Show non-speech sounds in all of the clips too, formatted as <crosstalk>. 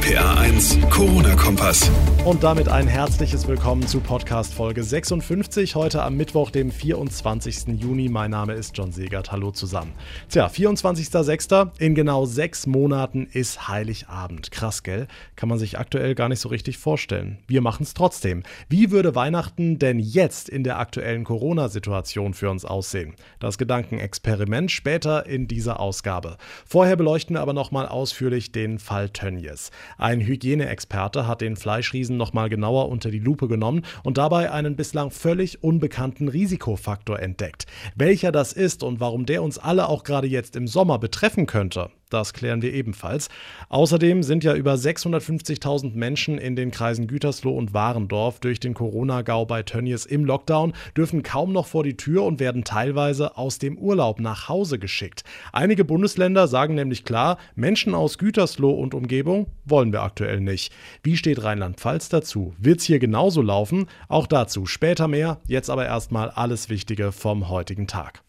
RPA 1, Corona-Kompass. Und damit ein herzliches Willkommen zu Podcast Folge 56, heute am Mittwoch, dem 24. Juni. Mein Name ist John Segert. Hallo zusammen. Tja, 24.06. In genau sechs Monaten ist Heiligabend. Krass, gell? Kann man sich aktuell gar nicht so richtig vorstellen. Wir machen es trotzdem. Wie würde Weihnachten denn jetzt in der aktuellen Corona-Situation für uns aussehen? Das Gedankenexperiment später in dieser Ausgabe. Vorher beleuchten wir aber nochmal ausführlich den Fall Tönnies. Ein Hygieneexperte hat den Fleischriesen nochmal genauer unter die Lupe genommen und dabei einen bislang völlig unbekannten Risikofaktor entdeckt. Welcher das ist und warum der uns alle auch gerade jetzt im Sommer betreffen könnte, das klären wir ebenfalls. Außerdem sind ja über 650.000 Menschen in den Kreisen Gütersloh und Warendorf durch den Corona-Gau bei Tönnies im Lockdown, dürfen kaum noch vor die Tür und werden teilweise aus dem Urlaub nach Hause geschickt. Einige Bundesländer sagen nämlich klar, Menschen aus Gütersloh und Umgebung wollen wir aktuell nicht. Wie steht Rheinland-Pfalz dazu? Wird es hier genauso laufen? Auch dazu später mehr. Jetzt aber erstmal alles Wichtige vom heutigen Tag.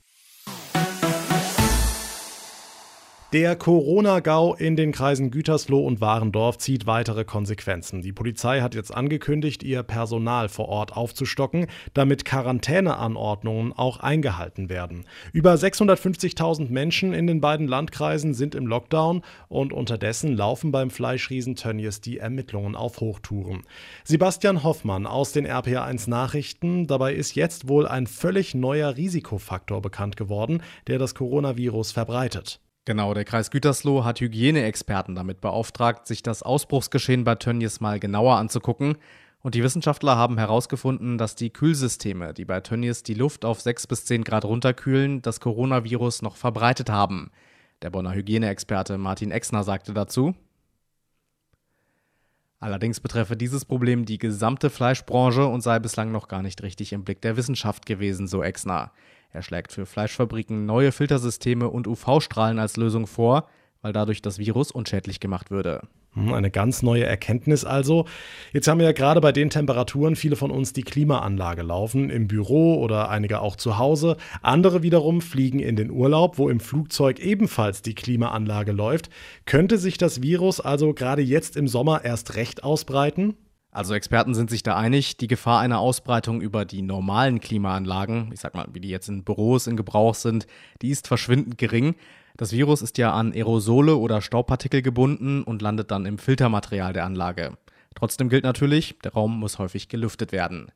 Der Corona-Gau in den Kreisen Gütersloh und Warendorf zieht weitere Konsequenzen. Die Polizei hat jetzt angekündigt, ihr Personal vor Ort aufzustocken, damit Quarantäneanordnungen auch eingehalten werden. Über 650.000 Menschen in den beiden Landkreisen sind im Lockdown und unterdessen laufen beim Fleischriesen Tönnies die Ermittlungen auf Hochtouren. Sebastian Hoffmann aus den RPA1 Nachrichten. Dabei ist jetzt wohl ein völlig neuer Risikofaktor bekannt geworden, der das Coronavirus verbreitet. Genau, der Kreis Gütersloh hat Hygieneexperten damit beauftragt, sich das Ausbruchsgeschehen bei Tönnies mal genauer anzugucken. Und die Wissenschaftler haben herausgefunden, dass die Kühlsysteme, die bei Tönnies die Luft auf 6 bis 10 Grad runterkühlen, das Coronavirus noch verbreitet haben. Der Bonner Hygieneexperte Martin Exner sagte dazu, Allerdings betreffe dieses Problem die gesamte Fleischbranche und sei bislang noch gar nicht richtig im Blick der Wissenschaft gewesen, so Exner. Er schlägt für Fleischfabriken neue Filtersysteme und UV-Strahlen als Lösung vor, weil dadurch das Virus unschädlich gemacht würde. Hm, eine ganz neue Erkenntnis also. Jetzt haben wir ja gerade bei den Temperaturen viele von uns die Klimaanlage laufen, im Büro oder einige auch zu Hause. Andere wiederum fliegen in den Urlaub, wo im Flugzeug ebenfalls die Klimaanlage läuft. Könnte sich das Virus also gerade jetzt im Sommer erst recht ausbreiten? Also Experten sind sich da einig, die Gefahr einer Ausbreitung über die normalen Klimaanlagen, ich sag mal, wie die jetzt in Büros in Gebrauch sind, die ist verschwindend gering. Das Virus ist ja an Aerosole oder Staubpartikel gebunden und landet dann im Filtermaterial der Anlage. Trotzdem gilt natürlich, der Raum muss häufig gelüftet werden.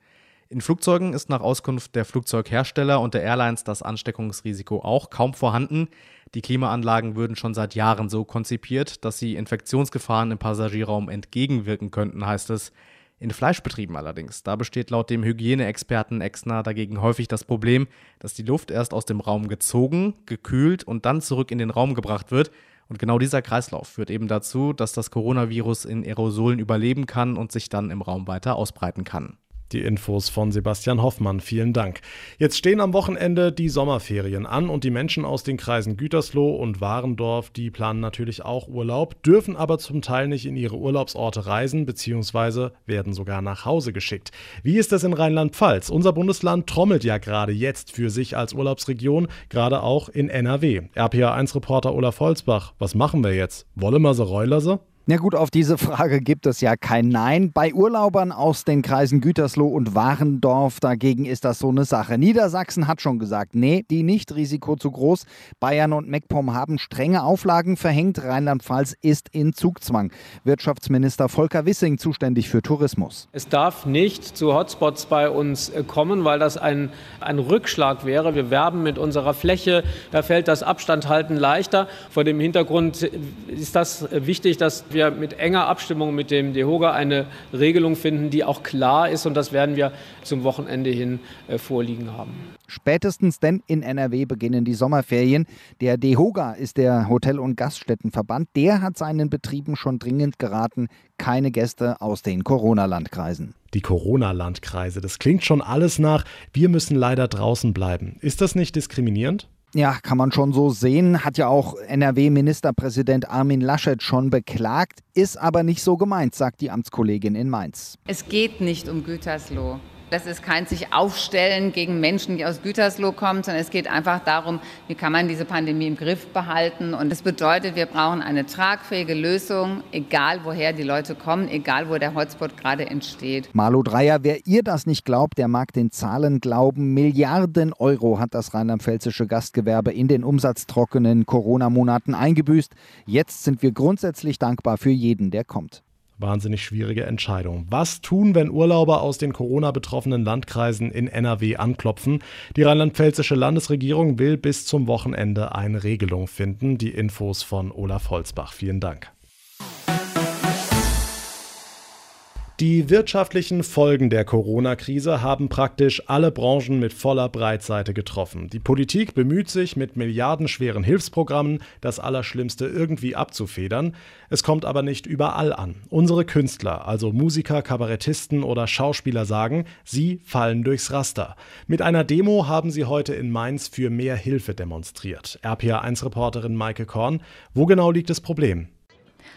In Flugzeugen ist nach Auskunft der Flugzeughersteller und der Airlines das Ansteckungsrisiko auch kaum vorhanden. Die Klimaanlagen würden schon seit Jahren so konzipiert, dass sie Infektionsgefahren im Passagierraum entgegenwirken könnten, heißt es. In Fleischbetrieben allerdings, da besteht laut dem Hygieneexperten Exner dagegen häufig das Problem, dass die Luft erst aus dem Raum gezogen, gekühlt und dann zurück in den Raum gebracht wird. Und genau dieser Kreislauf führt eben dazu, dass das Coronavirus in Aerosolen überleben kann und sich dann im Raum weiter ausbreiten kann. Die Infos von Sebastian Hoffmann. Vielen Dank. Jetzt stehen am Wochenende die Sommerferien an und die Menschen aus den Kreisen Gütersloh und Warendorf, die planen natürlich auch Urlaub, dürfen aber zum Teil nicht in ihre Urlaubsorte reisen bzw. werden sogar nach Hause geschickt. Wie ist das in Rheinland-Pfalz? Unser Bundesland trommelt ja gerade jetzt für sich als Urlaubsregion, gerade auch in NRW. RPA1-Reporter Olaf Holzbach, was machen wir jetzt? Wolle wir sie, Reuler Na gut, auf diese Frage gibt es ja kein Nein. Bei Urlaubern aus den Kreisen Gütersloh und Warendorf dagegen ist das so eine Sache. Niedersachsen hat schon gesagt, nee, die nicht Risiko zu groß. Bayern und MacPom haben strenge Auflagen verhängt. Rheinland-Pfalz ist in Zugzwang. Wirtschaftsminister Volker Wissing zuständig für Tourismus. Es darf nicht zu Hotspots bei uns äh, kommen, weil das ein, ein Rückschlag wäre. Wir werben mit unserer Fläche, da fällt das Abstandhalten leichter. Vor dem Hintergrund ist das wichtig, dass wir mit enger Abstimmung mit dem DEHOGA eine Regelung finden, die auch klar ist. Und das werden wir zum Wochenende hin äh, vorliegen haben. Spätestens denn in NRW beginnen die Sommerferien. Der DEHOGA ist der Hotel- und Gaststättenverband. Der hat seinen Betrieben schon dringend geraten, keine Gäste aus den Corona-Landkreisen. Die Corona-Landkreise, das klingt schon alles nach, wir müssen leider draußen bleiben. Ist das nicht diskriminierend? Ja, kann man schon so sehen. Hat ja auch NRW-Ministerpräsident Armin Laschet schon beklagt, ist aber nicht so gemeint, sagt die Amtskollegin in Mainz. Es geht nicht um Gütersloh. Das ist kein sich aufstellen gegen Menschen, die aus Gütersloh kommen, sondern es geht einfach darum, wie kann man diese Pandemie im Griff behalten. Und das bedeutet, wir brauchen eine tragfähige Lösung, egal woher die Leute kommen, egal wo der Hotspot gerade entsteht. Malu Dreyer, wer ihr das nicht glaubt, der mag den Zahlen glauben. Milliarden Euro hat das rheinland-pfälzische Gastgewerbe in den umsatztrockenen Corona-Monaten eingebüßt. Jetzt sind wir grundsätzlich dankbar für jeden, der kommt. Wahnsinnig schwierige Entscheidung. Was tun, wenn Urlauber aus den Corona-betroffenen Landkreisen in NRW anklopfen? Die rheinland-pfälzische Landesregierung will bis zum Wochenende eine Regelung finden. Die Infos von Olaf Holzbach. Vielen Dank. Die wirtschaftlichen Folgen der Corona-Krise haben praktisch alle Branchen mit voller Breitseite getroffen. Die Politik bemüht sich mit milliardenschweren Hilfsprogrammen, das Allerschlimmste irgendwie abzufedern. Es kommt aber nicht überall an. Unsere Künstler, also Musiker, Kabarettisten oder Schauspieler sagen, sie fallen durchs Raster. Mit einer Demo haben sie heute in Mainz für mehr Hilfe demonstriert. RPA1-Reporterin Maike Korn, wo genau liegt das Problem?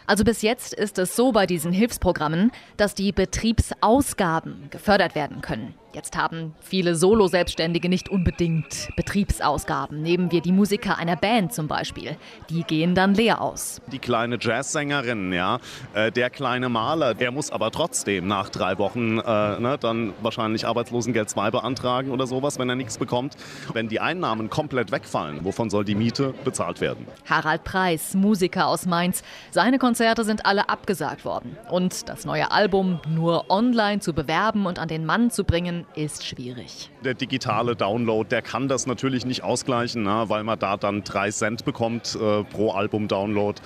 Also bis jetzt ist es so bei diesen Hilfsprogrammen, dass die Betriebsausgaben gefördert werden können. Jetzt haben viele Solo-Selbstständige nicht unbedingt Betriebsausgaben. Nehmen wir die Musiker einer Band zum Beispiel. Die gehen dann leer aus. Die kleine Jazzsängerin, ja, äh, der kleine Maler, der muss aber trotzdem nach drei Wochen äh, ne, dann wahrscheinlich Arbeitslosengeld 2 beantragen oder sowas, wenn er nichts bekommt. Wenn die Einnahmen komplett wegfallen, wovon soll die Miete bezahlt werden? Harald Preis, Musiker aus Mainz. Seine Konzerte sind alle abgesagt worden. Und das neue Album nur online zu bewerben und an den Mann zu bringen, ist schwierig. Der digitale Download, der kann das natürlich nicht ausgleichen, na, ne, weil man da dann drei Cent bekommt äh, pro Album-Download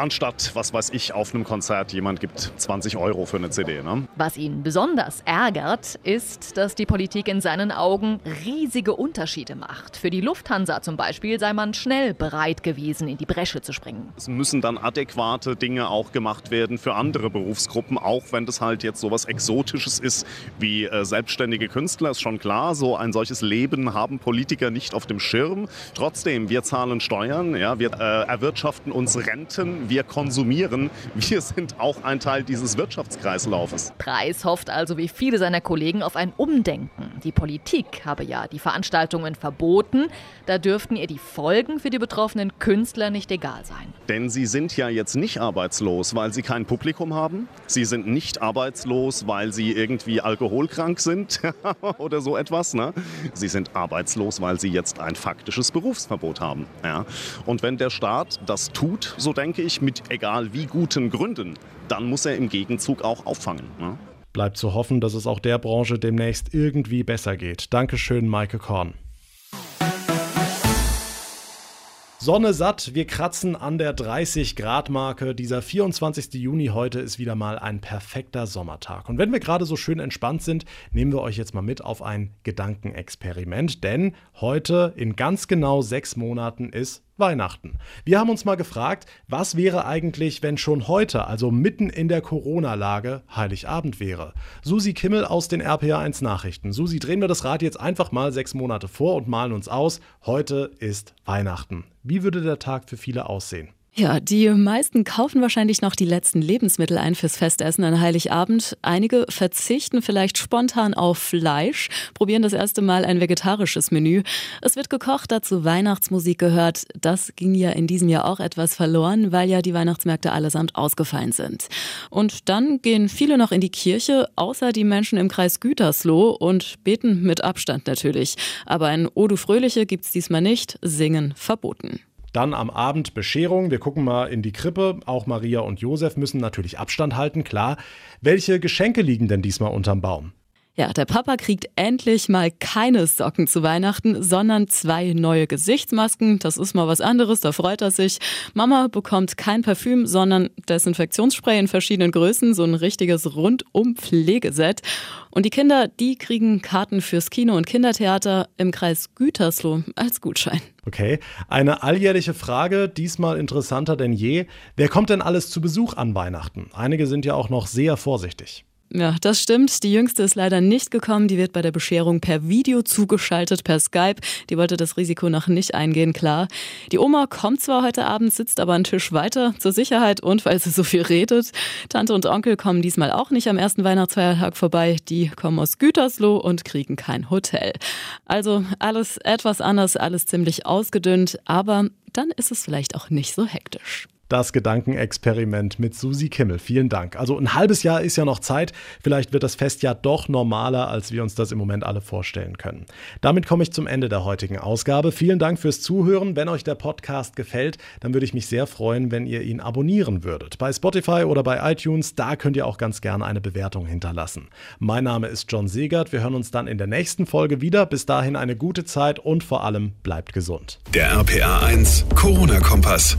anstatt, was weiß ich, auf einem Konzert jemand gibt 20 Euro für eine CD. Ne? Was ihn besonders ärgert, ist, dass die Politik in seinen Augen riesige Unterschiede macht. Für die Lufthansa zum Beispiel sei man schnell bereit gewesen, in die Bresche zu springen. Es müssen dann adäquate Dinge auch gemacht werden für andere Berufsgruppen, auch wenn das halt jetzt so was Exotisches ist wie äh, selbstständige Künstler, ist schon klar. So ein solches Leben haben Politiker nicht auf dem Schirm. Trotzdem, wir zahlen Steuern, ja, wir äh, erwirtschaften uns Renten, wir konsumieren. Wir sind auch ein Teil dieses Wirtschaftskreislaufes. Preis hofft also wie viele seiner Kollegen auf ein Umdenken. Die Politik habe ja die Veranstaltungen verboten. Da dürften ihr die Folgen für die betroffenen Künstler nicht egal sein. Denn sie sind ja jetzt nicht arbeitslos, weil sie kein Publikum haben. Sie sind nicht arbeitslos, weil sie irgendwie alkoholkrank sind <laughs> oder so etwas. Ne? Sie sind arbeitslos, weil sie jetzt ein faktisches Berufsverbot haben. Ja? Und wenn der Staat das tut, so denke ich, mit egal wie guten Gründen, dann muss er im Gegenzug auch auffangen. Ne? Bleibt zu hoffen, dass es auch der Branche demnächst irgendwie besser geht. Dankeschön, Maike Korn. Sonne satt, wir kratzen an der 30 Grad Marke. Dieser 24. Juni heute ist wieder mal ein perfekter Sommertag. Und wenn wir gerade so schön entspannt sind, nehmen wir euch jetzt mal mit auf ein Gedankenexperiment. Denn heute in ganz genau sechs Monaten ist Weihnachten. Wir haben uns mal gefragt, was wäre eigentlich, wenn schon heute, also mitten in der Corona-Lage, Heiligabend wäre? Susi Kimmel aus den RPA1 Nachrichten. Susi, drehen wir das Rad jetzt einfach mal sechs Monate vor und malen uns aus. Heute ist Weihnachten. Wie würde der Tag für viele aussehen? Ja, die meisten kaufen wahrscheinlich noch die letzten Lebensmittel ein fürs Festessen an Heiligabend. Einige verzichten vielleicht spontan auf Fleisch, probieren das erste Mal ein vegetarisches Menü. Es wird gekocht, dazu Weihnachtsmusik gehört. Das ging ja in diesem Jahr auch etwas verloren, weil ja die Weihnachtsmärkte allesamt ausgefallen sind. Und dann gehen viele noch in die Kirche, außer die Menschen im Kreis Gütersloh und beten mit Abstand natürlich. Aber ein Odu Fröhliche gibt's diesmal nicht, singen verboten. Dann am Abend Bescherung. Wir gucken mal in die Krippe. Auch Maria und Josef müssen natürlich Abstand halten, klar. Welche Geschenke liegen denn diesmal unterm Baum? Ja, der Papa kriegt endlich mal keine Socken zu Weihnachten, sondern zwei neue Gesichtsmasken. Das ist mal was anderes, da freut er sich. Mama bekommt kein Parfüm, sondern Desinfektionsspray in verschiedenen Größen, so ein richtiges Rundum-Pflegeset. Und die Kinder, die kriegen Karten fürs Kino und Kindertheater im Kreis Gütersloh als Gutschein. Okay, eine alljährliche Frage, diesmal interessanter denn je. Wer kommt denn alles zu Besuch an Weihnachten? Einige sind ja auch noch sehr vorsichtig. Ja, das stimmt. Die jüngste ist leider nicht gekommen. Die wird bei der Bescherung per Video zugeschaltet, per Skype. Die wollte das Risiko noch nicht eingehen, klar. Die Oma kommt zwar heute Abend, sitzt aber einen Tisch weiter, zur Sicherheit und weil sie so viel redet. Tante und Onkel kommen diesmal auch nicht am ersten Weihnachtsfeiertag vorbei. Die kommen aus Gütersloh und kriegen kein Hotel. Also alles etwas anders, alles ziemlich ausgedünnt, aber dann ist es vielleicht auch nicht so hektisch das Gedankenexperiment mit Susi Kimmel. Vielen Dank. Also ein halbes Jahr ist ja noch Zeit. Vielleicht wird das Fest ja doch normaler, als wir uns das im Moment alle vorstellen können. Damit komme ich zum Ende der heutigen Ausgabe. Vielen Dank fürs Zuhören. Wenn euch der Podcast gefällt, dann würde ich mich sehr freuen, wenn ihr ihn abonnieren würdet. Bei Spotify oder bei iTunes, da könnt ihr auch ganz gerne eine Bewertung hinterlassen. Mein Name ist John Segert. Wir hören uns dann in der nächsten Folge wieder. Bis dahin eine gute Zeit und vor allem bleibt gesund. Der RPA 1 Corona-Kompass.